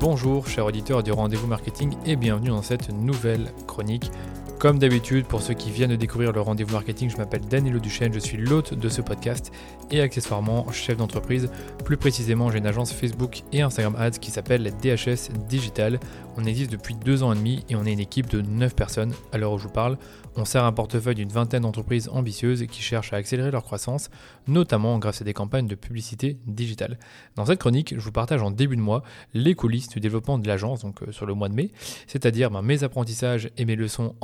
Bonjour chers auditeurs du rendez-vous marketing et bienvenue dans cette nouvelle chronique. Comme d'habitude, pour ceux qui viennent de découvrir le rendez-vous marketing, je m'appelle Danilo Duchesne, je suis l'hôte de ce podcast et accessoirement chef d'entreprise. Plus précisément, j'ai une agence Facebook et Instagram Ads qui s'appelle DHS Digital. On existe depuis deux ans et demi et on est une équipe de 9 personnes à l'heure où je vous parle. On sert un portefeuille d'une vingtaine d'entreprises ambitieuses qui cherchent à accélérer leur croissance, notamment grâce à des campagnes de publicité digitale. Dans cette chronique, je vous partage en début de mois les coulisses du développement de l'agence, donc euh, sur le mois de mai, c'est-à-dire ben, mes apprentissages et mes leçons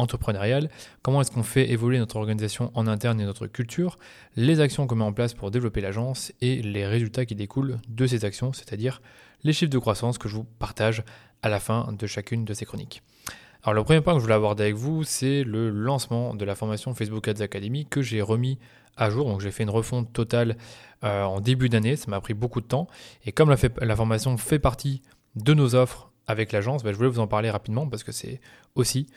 comment est-ce qu'on fait évoluer notre organisation en interne et notre culture, les actions qu'on met en place pour développer l'agence et les résultats qui découlent de ces actions, c'est-à-dire les chiffres de croissance que je vous partage à la fin de chacune de ces chroniques. Alors le premier point que je voulais aborder avec vous, c'est le lancement de la formation Facebook Ads Academy que j'ai remis à jour. Donc j'ai fait une refonte totale euh, en début d'année, ça m'a pris beaucoup de temps. Et comme la, formation fait partie de nos offres avec l'agence, bah, je voulais vous en parler rapidement parce que c'est aussi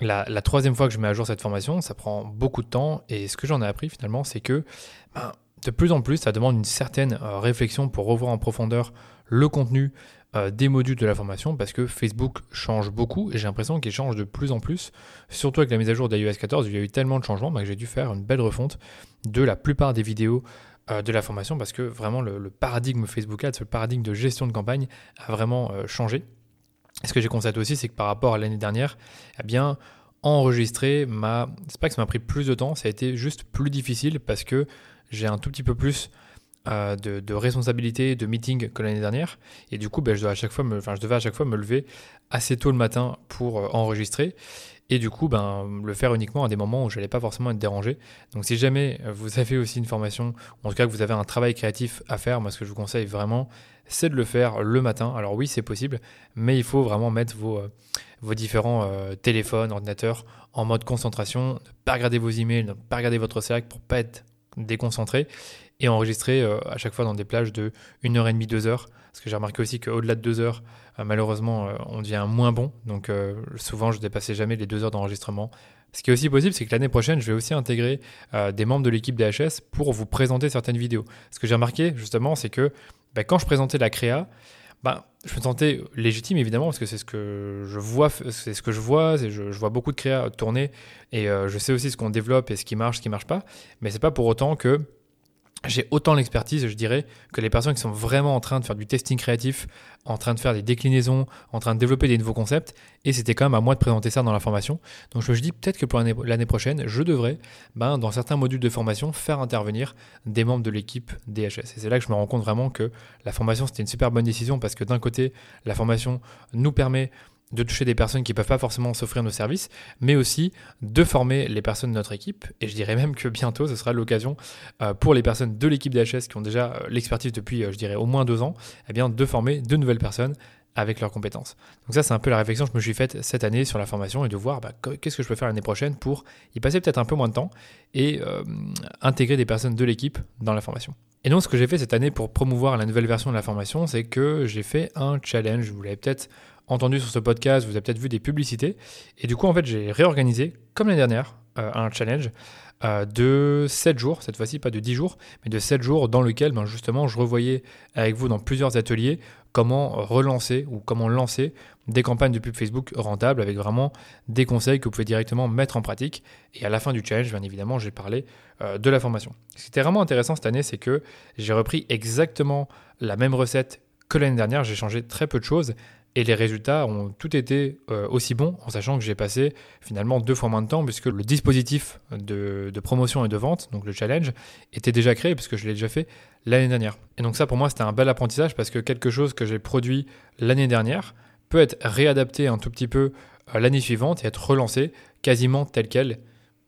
la, troisième fois que je mets à jour cette formation. Ça prend beaucoup de temps et ce que j'en ai appris finalement, c'est que ben, de plus en plus, ça demande une certaine euh, réflexion pour revoir en profondeur le contenu, euh, des modules de la formation parce que Facebook change beaucoup et j'ai l'impression qu'il change de plus en plus. Surtout avec la mise à jour d'iOS 14, il y a eu tellement de changements bah, que j'ai dû faire une belle refonte de la plupart des vidéos euh, de la formation parce que vraiment le, paradigme Facebook Ads, le paradigme de gestion de campagne a vraiment changé. Ce que j'ai constaté aussi, c'est que par rapport à l'année dernière, eh bien, enregistrer m'a. C'est pas que ça m'a pris plus de temps, ça a été juste plus difficile parce que j'ai un tout petit peu plus euh, de, de, responsabilité, de meeting que l'année dernière. Et du coup, ben, je, dois à chaque fois me, je devais à chaque fois me lever assez tôt le matin pour euh, enregistrer. Et du coup, ben, le faire uniquement à des moments où je n'allais pas forcément être dérangé. Donc si jamais vous avez aussi une formation, ou en tout cas que vous avez un travail créatif à faire, moi ce que je vous conseille vraiment, c'est de le faire le matin. Alors oui, c'est possible, mais il faut vraiment mettre vos, euh, vos différents téléphones, ordinateurs en mode concentration, ne pas regarder vos emails, ne pas regarder votre Slack pour pas être déconcentré et enregistrer euh, à chaque fois dans des plages de 1h30, 2 heures. Parce que j'ai remarqué aussi qu'au-delà de 2 heures, euh, malheureusement, euh, on devient moins bon. Donc souvent, je dépassais jamais les 2 heures d'enregistrement. Ce qui est aussi possible, c'est que l'année prochaine, je vais aussi intégrer des membres de l'équipe DHS pour vous présenter certaines vidéos. Ce que j'ai remarqué, justement, c'est que bah, quand je présentais la créa, bah, je me sentais légitime évidemment parce que c'est ce que je vois, c'est ce que je vois, je, vois beaucoup de créa tourner et je sais aussi ce qu'on développe et ce qui marche, ce qui marche pas. Mais c'est pas pour autant que j'ai autant l'expertise, je dirais, que les personnes qui sont vraiment en train de faire du testing créatif, en train de faire des déclinaisons, en train de développer des nouveaux concepts. Et c'était quand même à moi de présenter ça dans la formation. Donc je me dis peut-être que pour l'année prochaine, je devrais, ben, dans certains modules de formation, faire intervenir des membres de l'équipe DHS. Et c'est là que je me rends compte vraiment que la formation, c'était une super bonne décision parce que d'un côté, la formation nous permet de toucher des personnes qui ne peuvent pas forcément s'offrir nos services, mais aussi de former les personnes de notre équipe. Et je dirais même que bientôt, ce sera l'occasion euh, pour les personnes de l'équipe d'HS qui ont déjà euh, l'expertise depuis, euh, je dirais, au moins deux ans, eh de former de nouvelles personnes avec leurs compétences. Donc ça, c'est un peu la réflexion que je me suis faite cette année sur la formation et de voir bah, qu'est-ce que je peux faire l'année prochaine pour y passer peut-être un peu moins de temps et intégrer des personnes de l'équipe dans la formation. Et donc, ce que j'ai fait cette année pour promouvoir la nouvelle version de la formation, c'est que j'ai fait un challenge. Vous l'avez peut-être entendu sur ce podcast, vous avez peut-être vu des publicités. Et du coup, en fait, j'ai réorganisé, comme l'année dernière, euh, un challenge euh, de 7 jours, cette fois-ci pas de 10 jours, mais de 7 jours dans lequel ben, justement je revoyais avec vous dans plusieurs ateliers comment relancer ou comment lancer des campagnes de pub Facebook rentables avec vraiment des conseils que vous pouvez directement mettre en pratique. Et à la fin du challenge, bien évidemment, j'ai parlé euh, de la formation. Ce qui était vraiment intéressant cette année, c'est que j'ai repris exactement la même recette que l'année dernière. J'ai changé très peu de choses, et les résultats ont tout été euh, aussi bons, en sachant que j'ai passé finalement deux fois moins de temps, puisque le dispositif de, promotion et de vente, donc le challenge, était déjà créé, puisque je l'ai déjà fait l'année dernière. Et donc ça, pour moi, c'était un bel apprentissage, parce que quelque chose que j'ai produit l'année dernière peut être réadapté un tout petit peu euh, l'année suivante et être relancé quasiment tel quel.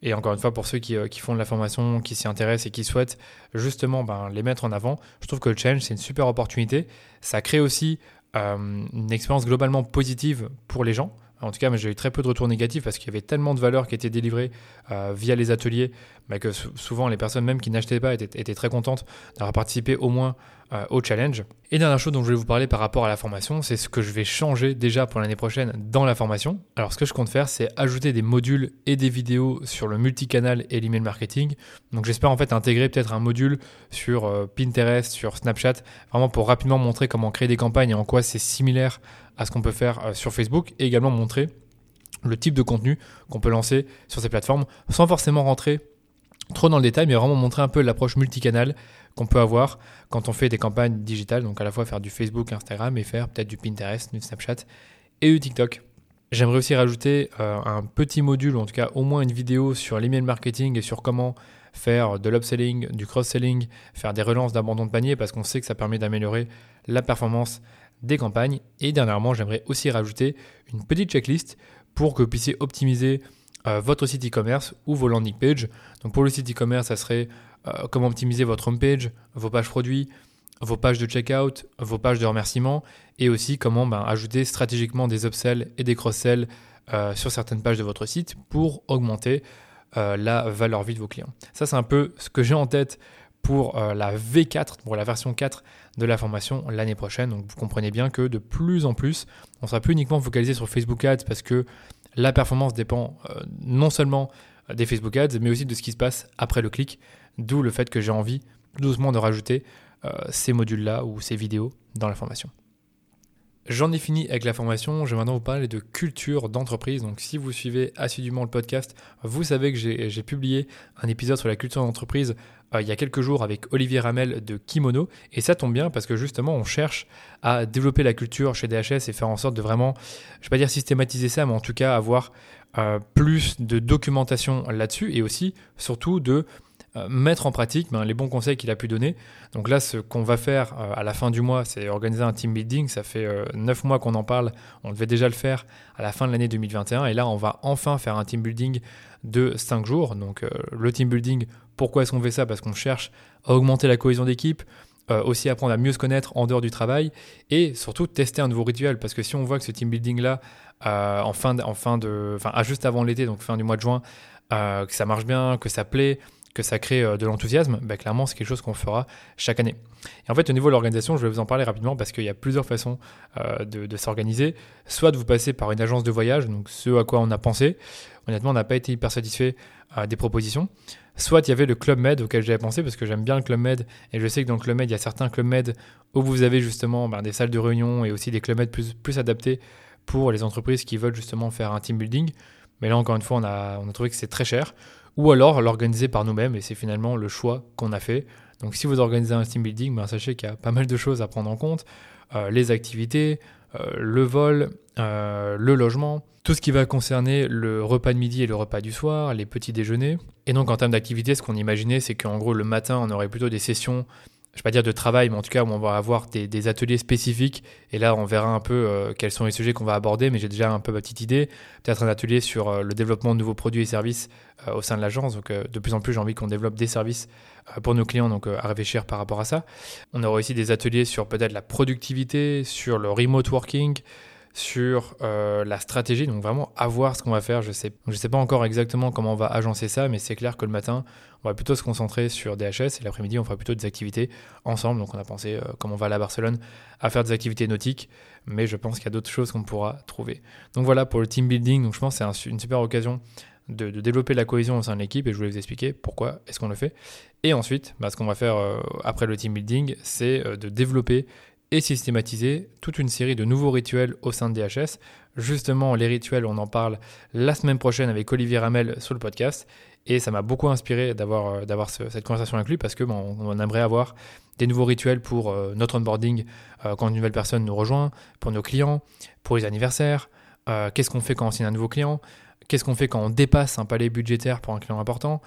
Et encore une fois, pour ceux qui, euh, font de la formation, qui s'y intéressent et qui souhaitent justement ben, les mettre en avant, je trouve que le challenge, c'est une super opportunité. Ça crée aussi une expérience globalement positive pour les gens. En tout cas, j'ai eu très peu de retours négatifs parce qu'il y avait tellement de valeurs qui étaient délivrées euh, via les ateliers bah, que souvent les personnes même qui n'achetaient pas étaient, très contentes d'avoir participé au moins euh, au challenge. Et dernière chose dont je voulais vous parler par rapport à la formation, c'est ce que je vais changer déjà pour l'année prochaine dans la formation. Alors ce que je compte faire, c'est ajouter des modules et des vidéos sur le multicanal et l'email marketing. Donc j'espère en fait intégrer peut-être un module sur euh, Pinterest, sur Snapchat, vraiment pour rapidement montrer comment créer des campagnes et en quoi c'est similaire à ce qu'on peut faire euh, sur Facebook et également montrer le type de contenu qu'on peut lancer sur ces plateformes sans forcément rentrer trop dans le détail, mais vraiment montrer un peu l'approche multicanal qu'on peut avoir quand on fait des campagnes digitales, donc à la fois faire du Facebook, Instagram et faire peut-être du Pinterest, du Snapchat et du TikTok. J'aimerais aussi rajouter euh, un petit module, ou en tout cas au moins une vidéo sur l'email marketing et sur comment faire de l'upselling, du cross-selling, faire des relances d'abandon de panier parce qu'on sait que ça permet d'améliorer la performance des campagnes. Et dernièrement, j'aimerais aussi rajouter une petite checklist pour que vous puissiez optimiser euh, votre site e-commerce ou vos landing pages. Donc pour le site e-commerce, ça serait euh, comment optimiser votre homepage, vos pages produits, vos pages de checkout, vos pages de remerciement et aussi comment ben, ajouter stratégiquement des upsells et des cross-sells euh, sur certaines pages de votre site pour augmenter la valeur vie de vos clients. Ça, c'est un peu ce que j'ai en tête pour la V4, pour la version 4 de la formation l'année prochaine. Donc vous comprenez bien que de plus en plus, on sera plus uniquement focalisé sur Facebook Ads parce que la performance dépend euh, non seulement des Facebook Ads, mais aussi de ce qui se passe après le clic, d'où le fait que j'ai envie doucement de rajouter euh, ces modules-là ou ces vidéos dans la formation. J'en ai fini avec la formation, je vais maintenant vous parler de culture d'entreprise. Donc si vous suivez assidûment le podcast, vous savez que j'ai publié un épisode sur la culture d'entreprise euh, il y a quelques jours avec Olivier Ramel de Kimono. Et ça tombe bien parce que justement, on cherche à développer la culture chez DHS et faire en sorte de vraiment, je ne vais pas dire systématiser ça, mais en tout cas avoir euh, plus de documentation là-dessus et aussi, surtout, de euh, mettre en pratique ben, les bons conseils qu'il a pu donner. Donc là, ce qu'on va faire à la fin du mois, c'est organiser un team building. Ça fait neuf mois qu'on en parle. On devait déjà le faire à la fin de l'année 2021. Et là, on va enfin faire un team building de 5 jours. Donc le team building pourquoi est-ce qu'on fait ça? Parce qu'on cherche à augmenter la cohésion d'équipe, euh, aussi apprendre à mieux se connaître en dehors du travail et surtout tester un nouveau rituel. Parce que si on voit que ce team building là, euh, en fin de, en fin de, enfin, juste avant l'été, donc fin du mois de juin, euh, que ça marche bien, que ça plaît, que ça crée de l'enthousiasme, bah, clairement c'est quelque chose qu'on fera chaque année. Et en fait au niveau de l'organisation, je vais vous en parler rapidement parce qu'il y a plusieurs façons de, de s'organiser. Soit de vous passer par une agence de voyage, donc ce à quoi on a pensé. Honnêtement, on n'a pas été hyper satisfait des propositions. Soit il y avait le Club Med auquel j'avais pensé parce que j'aime bien le Club Med et je sais que dans le Club Med, il y a certains Club Med où vous avez justement ben, des salles de réunion et aussi des Club Med plus, adaptés pour les entreprises qui veulent justement faire un team building. Mais là, encore une fois, on a trouvé que c'est très cher. Ou alors l'organiser par nous-mêmes et c'est finalement le choix qu'on a fait. Donc si vous organisez un team building, ben, sachez qu'il y a pas mal de choses à prendre en compte. Euh, les activités, euh, le vol, euh, le logement, tout ce qui va concerner le repas de midi et le repas du soir, les petits déjeuners. Et donc en termes d'activité, ce qu'on imaginait, c'est qu'en gros le matin, on aurait plutôt des sessions, je ne vais pas dire de travail, mais en tout cas où on va avoir des, ateliers spécifiques. Et là, on verra un peu euh, quels sont les sujets qu'on va aborder, mais j'ai déjà un peu ma petite idée. Peut-être un atelier sur euh, le développement de nouveaux produits et services euh, au sein de l'agence. Donc de plus en plus, j'ai envie qu'on développe des services pour nos clients, donc à réfléchir par rapport à ça. On aura aussi des ateliers sur peut-être la productivité, sur le remote working, sur euh, la stratégie, donc vraiment à voir ce qu'on va faire. Je je sais pas encore exactement comment on va agencer ça, mais c'est clair que le matin, on va plutôt se concentrer sur DHS et l'après-midi, on fera plutôt des activités ensemble. Donc on a pensé, euh, comme on va à Barcelone, à faire des activités nautiques, mais je pense qu'il y a d'autres choses qu'on pourra trouver. Donc voilà pour le team building. Donc je pense que c'est une super occasion de, développer la cohésion au sein de l'équipe et je voulais vous expliquer pourquoi est-ce qu'on le fait. Et ensuite, bah, ce qu'on va faire euh, après le team building, c'est de développer et systématiser toute une série de nouveaux rituels au sein de DHS. Justement, les rituels, on en parle la semaine prochaine avec Olivier Ramel sur le podcast. Et ça m'a beaucoup inspiré d'avoir, euh, cette conversation inclue parce que bon, on aimerait avoir des nouveaux rituels pour euh, notre onboarding euh, quand une nouvelle personne nous rejoint, pour nos clients, pour les anniversaires. qu'est-ce qu'on fait quand on signe un nouveau client Qu'est-ce qu'on fait quand on dépasse un palier budgétaire pour un client important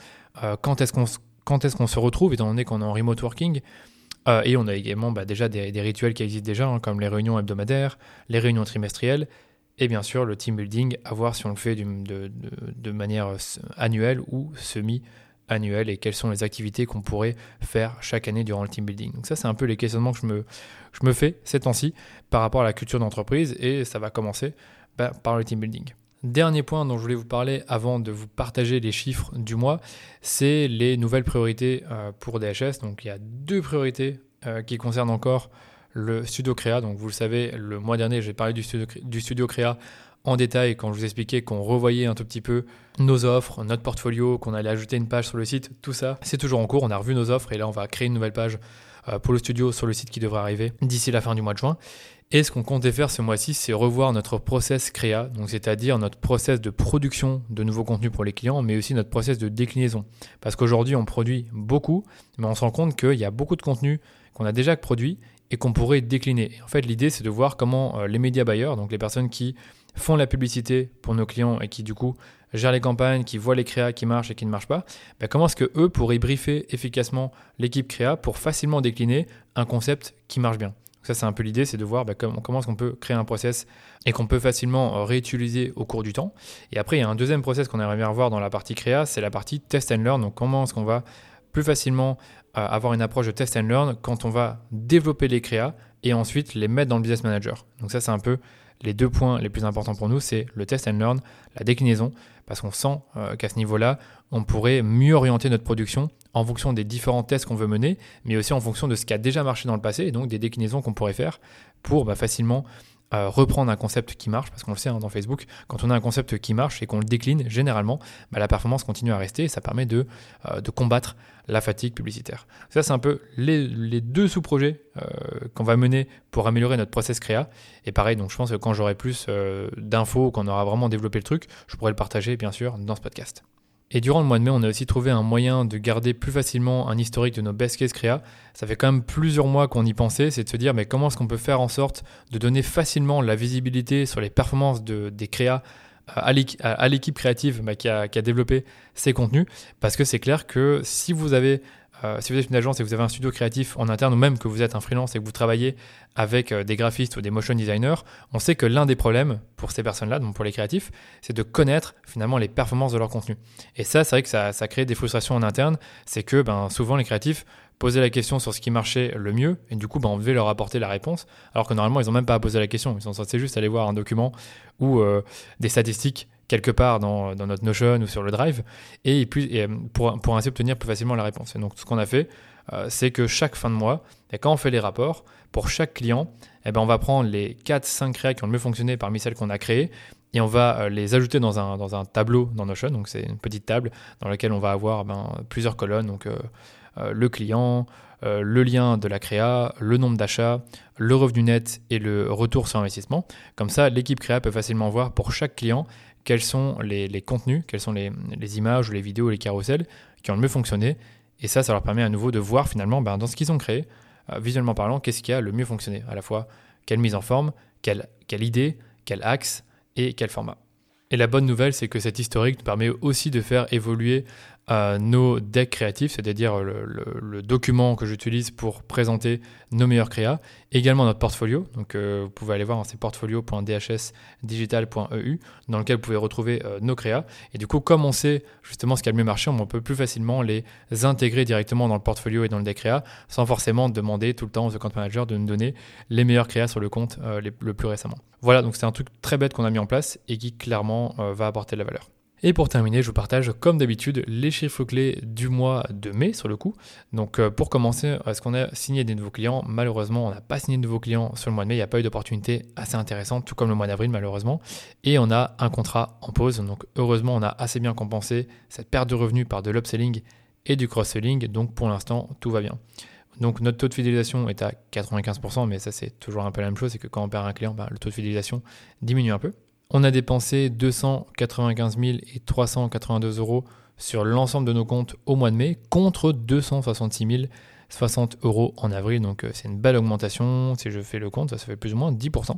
Quand est-ce qu'on quand est-ce qu'on se retrouve, étant donné qu'on est en remote working euh, et on a également bah, déjà des, rituels qui existent déjà, hein, comme les réunions hebdomadaires, les réunions trimestrielles, et bien sûr le team building, à voir si on le fait de, manière euh, annuelle ou semi-annuelle, et quelles sont les activités qu'on pourrait faire chaque année durant le team building. Donc ça, c'est un peu les questionnements que je me, fais ces temps-ci par rapport à la culture d'entreprise, et ça va commencer bah, par le team building. Dernier point dont je voulais vous parler avant de vous partager les chiffres du mois, c'est les nouvelles priorités euh, pour DHS. Donc il y a deux priorités qui concerne encore le studio créa. Donc vous le savez, le mois dernier, j'ai parlé du studio, du studio créa en détail quand je vous expliquais qu'on revoyait un tout petit peu nos offres, notre portfolio, qu'on allait ajouter une page sur le site, tout ça, c'est toujours en cours. On a revu nos offres et là, on va créer une nouvelle page euh, pour le studio sur le site qui devrait arriver d'ici la fin du mois de juin. Et ce qu'on comptait faire ce mois-ci, c'est revoir notre process créa, donc c'est-à-dire notre process de production de nouveaux contenus pour les clients, mais aussi notre process de déclinaison. Parce qu'aujourd'hui, on produit beaucoup, mais on se rend compte qu'il y a beaucoup de contenus qu'on a déjà produits et qu'on pourrait décliner. en fait, l'idée, c'est de voir comment euh, les médias buyers, donc les personnes qui font la publicité pour nos clients et qui du coup gèrent les campagnes, qui voient les créas qui marchent et qui ne marchent pas, ben, comment est-ce que eux pourraient briefer efficacement l'équipe créa pour facilement décliner un concept qui marche bien. Ça c'est un peu l'idée, c'est de voir ben, comment, est-ce qu'on peut créer un process et qu'on peut facilement euh, réutiliser au cours du temps. Et après il y a un deuxième process qu'on aimerait bien voir dans la partie créa, c'est la partie test and learn. Donc comment est-ce qu'on va plus facilement euh, avoir une approche de test and learn quand on va développer les créas et ensuite les mettre dans le business manager. Donc ça c'est un peu les deux points les plus importants pour nous, c'est le test and learn, la déclinaison, parce qu'on sent euh, qu'à ce niveau-là, on pourrait mieux orienter notre production en fonction des différents tests qu'on veut mener, mais aussi en fonction de ce qui a déjà marché dans le passé, et donc des déclinaisons qu'on pourrait faire pour bah, facilement euh, reprendre un concept qui marche, parce qu'on le sait hein, dans Facebook, quand on a un concept qui marche et qu'on le décline, généralement, bah, la performance continue à rester et ça permet de, euh, de combattre la fatigue publicitaire. Ça, c'est un peu les, deux sous-projets euh, qu'on va mener pour améliorer notre process créa. Et pareil, donc je pense que quand j'aurai plus d'infos, qu'on aura vraiment développé le truc, je pourrai le partager, bien sûr, dans ce podcast. Et durant le mois de mai, on a aussi trouvé un moyen de garder plus facilement un historique de nos best case créa. Ça fait quand même plusieurs mois qu'on y pensait, c'est de se dire mais comment est-ce qu'on peut faire en sorte de donner facilement la visibilité sur les performances de, des créas euh, à l'équipe créative bah, qui, a, développé ces contenus? Parce que c'est clair que si vous avez euh, si vous êtes une agence et que vous avez un studio créatif en interne ou même que vous êtes un freelance et que vous travaillez avec euh, des graphistes ou des motion designers, on sait que l'un des problèmes pour ces personnes-là, donc pour les créatifs, c'est de connaître finalement les performances de leur contenu. Et ça, c'est vrai que ça, crée des frustrations en interne. C'est que ben, souvent les créatifs posaient la question sur ce qui marchait le mieux et du coup ben, on devait leur apporter la réponse alors que normalement ils n'ont même pas à poser la question. Ils sont censés juste aller voir un document ou euh, des statistiques quelque part dans, notre Notion ou sur le Drive, et, et pour, pour, ainsi obtenir plus facilement la réponse. Et donc ce qu'on a fait, euh, c'est que chaque fin de mois, et quand on fait les rapports, pour chaque client, eh ben, on va prendre les 4-5 créas qui ont le mieux fonctionné parmi celles qu'on a créées, et on va euh, les ajouter dans un, dans un tableau dans Notion, donc c'est une petite table dans laquelle on va avoir ben, plusieurs colonnes, donc euh, le client, le lien de la créa, le nombre d'achats, le revenu net et le retour sur investissement. Comme ça, l'équipe créa peut facilement voir pour chaque client quels sont les, contenus, quelles sont les, images ou les vidéos les carousels qui ont le mieux fonctionné. Et ça, ça leur permet à nouveau de voir finalement ben, dans ce qu'ils ont créé, euh, visuellement parlant, qu'est-ce qui a le mieux fonctionné. À la fois, quelle mise en forme, quelle, quelle idée, quel axe et quel format. Et la bonne nouvelle, c'est que cet historique permet aussi de faire évoluer nos decks créatifs, c'est-à-dire le, document que j'utilise pour présenter nos meilleurs créas, également notre portfolio. Donc euh, vous pouvez aller voir, c'est portfolio.dhsdigital.eu dans lequel vous pouvez retrouver euh, nos créas. Et du coup, comme on sait justement ce qui a le mieux marché, on peut plus facilement les intégrer directement dans le portfolio et dans le deck créa, sans forcément demander tout le temps aux account managers de nous donner les meilleurs créas sur le compte euh, le plus récemment. Voilà, donc c'est un truc très bête qu'on a mis en place et qui clairement va apporter de la valeur. Et pour terminer, je vous partage comme d'habitude les chiffres clés du mois de mai sur le coup. Donc euh, pour commencer, est-ce qu'on a signé des nouveaux clients? Malheureusement, on n'a pas signé de nouveaux clients sur le mois de mai. Il n'y a pas eu d'opportunité assez intéressante, tout comme le mois d'avril malheureusement. Et on a un contrat en pause. Donc heureusement, on a assez bien compensé cette perte de revenus par de l'upselling et du cross-selling. Donc pour l'instant, tout va bien. Donc notre taux de fidélisation est à 95%, mais ça c'est toujours un peu la même chose, c'est que quand on perd un client, bah, le taux de fidélisation diminue un peu. On a dépensé 295 et 382 euros sur l'ensemble de nos comptes au mois de mai contre 266 060 euros en avril. Donc euh, c'est une belle augmentation. Si je fais le compte, ça, fait plus ou moins 10%.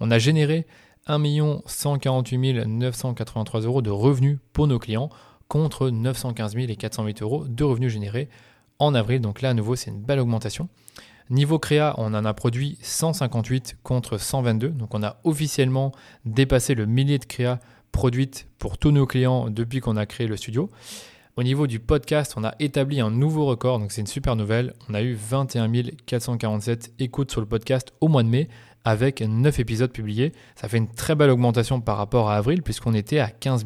On a généré 1 148 983 euros de revenus pour nos clients contre 915 000 et 408 euros de revenus générés en avril. Donc là, à nouveau, c'est une belle augmentation. Niveau créa, on en a produit 158 contre 122. Donc on a officiellement dépassé le millier de créas produites pour tous nos clients depuis qu'on a créé le studio. Au niveau du podcast, on a établi un nouveau record, donc c'est une super nouvelle. On a eu 21 447 écoutes sur le podcast au mois de mai avec 9 épisodes publiés. Ça fait une très belle augmentation par rapport à avril puisqu'on était à 15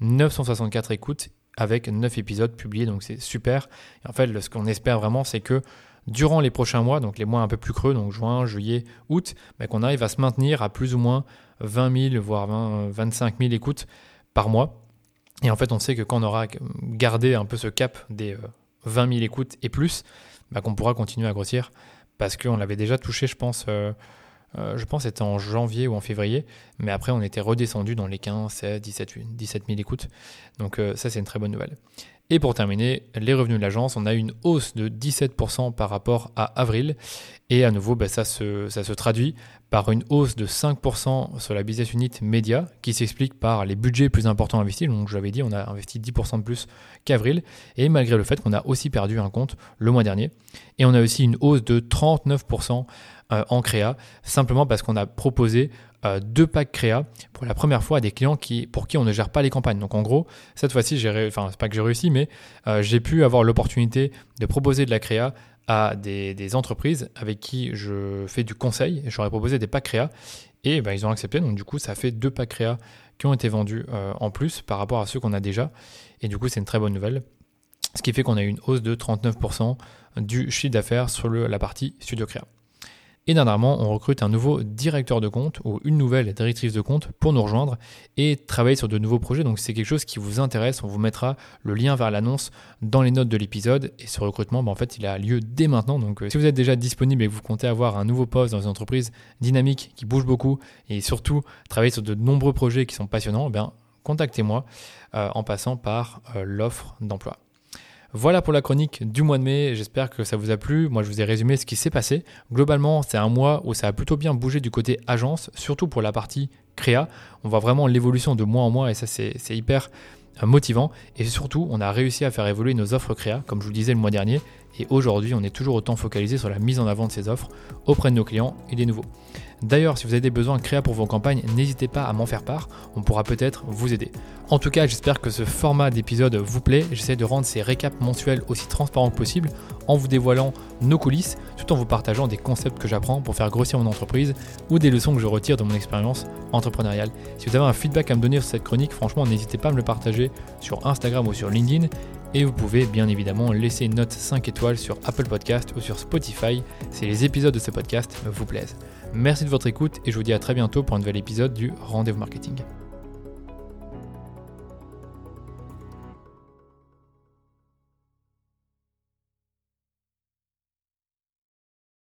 964 écoutes avec 9 épisodes publiés, donc c'est super. En fait, ce qu'on espère vraiment, c'est que durant les prochains mois, donc les mois un peu plus creux, donc juin, juillet, août, qu'on arrive à se maintenir à plus ou moins 20 000, voire 20, 25 000 écoutes par mois. Et en fait, on sait que quand on aura gardé un peu ce cap des 20 000 écoutes et plus, bah, qu'on pourra continuer à grossir parce qu'on l'avait déjà touché, je pense, euh, euh, je pense c'était en janvier ou en février, mais après on était redescendu dans les 15, 16, 17, 17 000 écoutes. Donc euh, ça c'est une très bonne nouvelle. Et pour terminer, les revenus de l'agence, on a une hausse de 17% par rapport à avril. Et à nouveau, bah, ça, se, traduit par une hausse de 5% sur la business unit média, qui s'explique par les budgets plus importants investis. Donc j'avais dit, on a investi 10% de plus qu'avril. Et malgré le fait qu'on a aussi perdu un compte le mois dernier. Et on a aussi une hausse de 39% euh, en créa, simplement parce qu'on a proposé euh, deux packs créa pour la première fois à des clients qui, pour qui on ne gère pas les campagnes. Donc en gros, cette fois-ci, j'ai, c'est pas que j'ai réussi, mais euh, j'ai pu avoir l'opportunité de proposer de la créa à des, entreprises avec qui je fais du conseil. J'aurais proposé des packs créa et ben, ils ont accepté. Donc du coup, ça fait deux packs créa qui ont été vendus en plus par rapport à ceux qu'on a déjà. Et du coup, c'est une très bonne nouvelle. Ce qui fait qu'on a eu une hausse de 39% du chiffre d'affaires sur la partie studio créa. Et dernièrement, on recrute un nouveau directeur de compte ou une nouvelle directrice de compte pour nous rejoindre et travailler sur de nouveaux projets. Donc, c'est quelque chose qui vous intéresse. On vous mettra le lien vers l'annonce dans les notes de l'épisode. Et ce recrutement, ben, en fait, il a lieu dès maintenant. Donc, euh, si vous êtes déjà disponible et que vous comptez avoir un nouveau poste dans une entreprise dynamique qui bouge beaucoup et surtout travailler sur de nombreux projets qui sont passionnants, ben, contactez-moi euh, en passant par euh, l'offre d'emploi. Voilà pour la chronique du mois de mai, j'espère que ça vous a plu. Moi je vous ai résumé ce qui s'est passé. Globalement c'est un mois où ça a plutôt bien bougé du côté agence, surtout pour la partie créa. On voit vraiment l'évolution de mois en mois et ça c'est hyper euh, motivant. Et surtout on a réussi à faire évoluer nos offres créa, comme je vous le disais le mois dernier. Et aujourd'hui on est toujours autant focalisé sur la mise en avant de ces offres auprès de nos clients et des nouveaux. D'ailleurs, si vous avez des besoins créa pour vos campagnes, n'hésitez pas à m'en faire part, on pourra peut-être vous aider. En tout cas, j'espère que ce format d'épisode vous plaît. J'essaie de rendre ces récaps mensuels aussi transparents que possible en vous dévoilant nos coulisses, tout en vous partageant des concepts que j'apprends pour faire grossir mon entreprise ou des leçons que je retire de mon expérience entrepreneuriale. Si vous avez un feedback à me donner sur cette chronique, franchement, n'hésitez pas à me le partager sur Instagram ou sur LinkedIn. Et vous pouvez bien évidemment laisser une note 5 étoiles sur Apple Podcast ou sur Spotify si les épisodes de ce podcast vous plaisent. Merci de votre écoute et je vous dis à très bientôt pour un nouvel épisode du Rendez-vous Marketing.